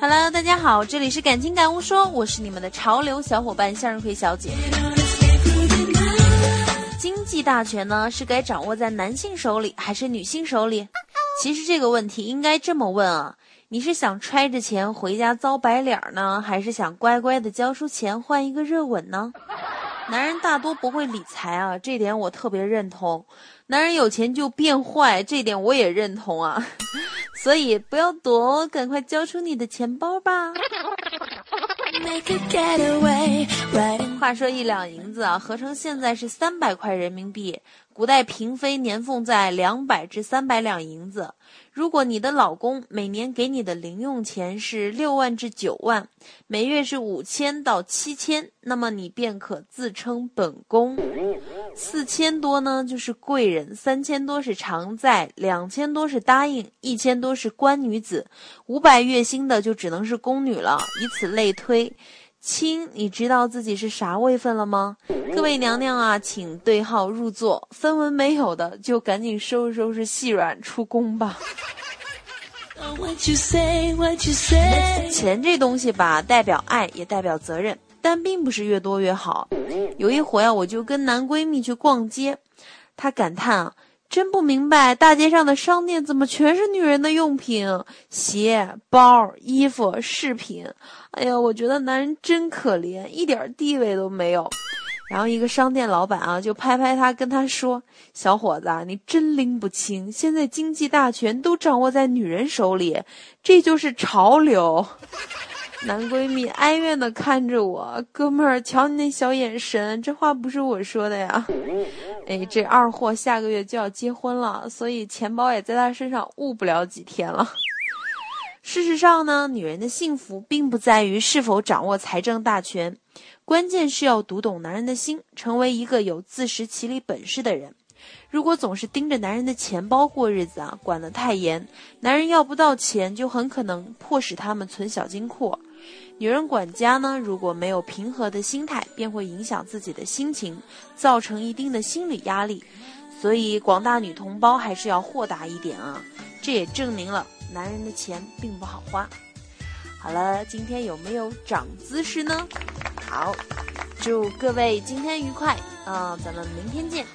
Hello，大家好，这里是感情感悟说，我是你们的潮流小伙伴向日葵小姐。经济大权呢，是该掌握在男性手里还是女性手里？其实这个问题应该这么问啊：你是想揣着钱回家遭白脸呢，还是想乖乖的交出钱换一个热吻呢？男人大多不会理财啊，这点我特别认同。男人有钱就变坏，这点我也认同啊。所以不要躲，赶快交出你的钱包吧。话说一两银子啊，合成现在是三百块人民币。古代嫔妃年俸在两百至三百两银子。如果你的老公每年给你的零用钱是六万至九万，每月是五千到七千，那么你便可自称本宫。四千多呢就是贵人，三千多是常在，两千多是答应，一千多是官女子，五百月薪的就只能是宫女了，以此类推。亲，你知道自己是啥位分了吗？各位娘娘啊，请对号入座。分文没有的，就赶紧收拾收拾细软出宫吧。钱这东西吧，代表爱，也代表责任，但并不是越多越好。有一回啊，我就跟男闺蜜去逛街，她感叹啊。真不明白，大街上的商店怎么全是女人的用品，鞋、包、衣服、饰品。哎呀，我觉得男人真可怜，一点地位都没有。然后一个商店老板啊，就拍拍他，跟他说：“小伙子，你真拎不清，现在经济大权都掌握在女人手里，这就是潮流。”男闺蜜哀怨的看着我，哥们儿，瞧你那小眼神，这话不是我说的呀。哎，这二货下个月就要结婚了，所以钱包也在他身上捂不了几天了。事实上呢，女人的幸福并不在于是否掌握财政大权，关键是要读懂男人的心，成为一个有自食其力本事的人。如果总是盯着男人的钱包过日子啊，管得太严，男人要不到钱，就很可能迫使他们存小金库。女人管家呢，如果没有平和的心态，便会影响自己的心情，造成一定的心理压力。所以，广大女同胞还是要豁达一点啊！这也证明了男人的钱并不好花。好了，今天有没有长姿势呢？好，祝各位今天愉快啊！咱们明天见。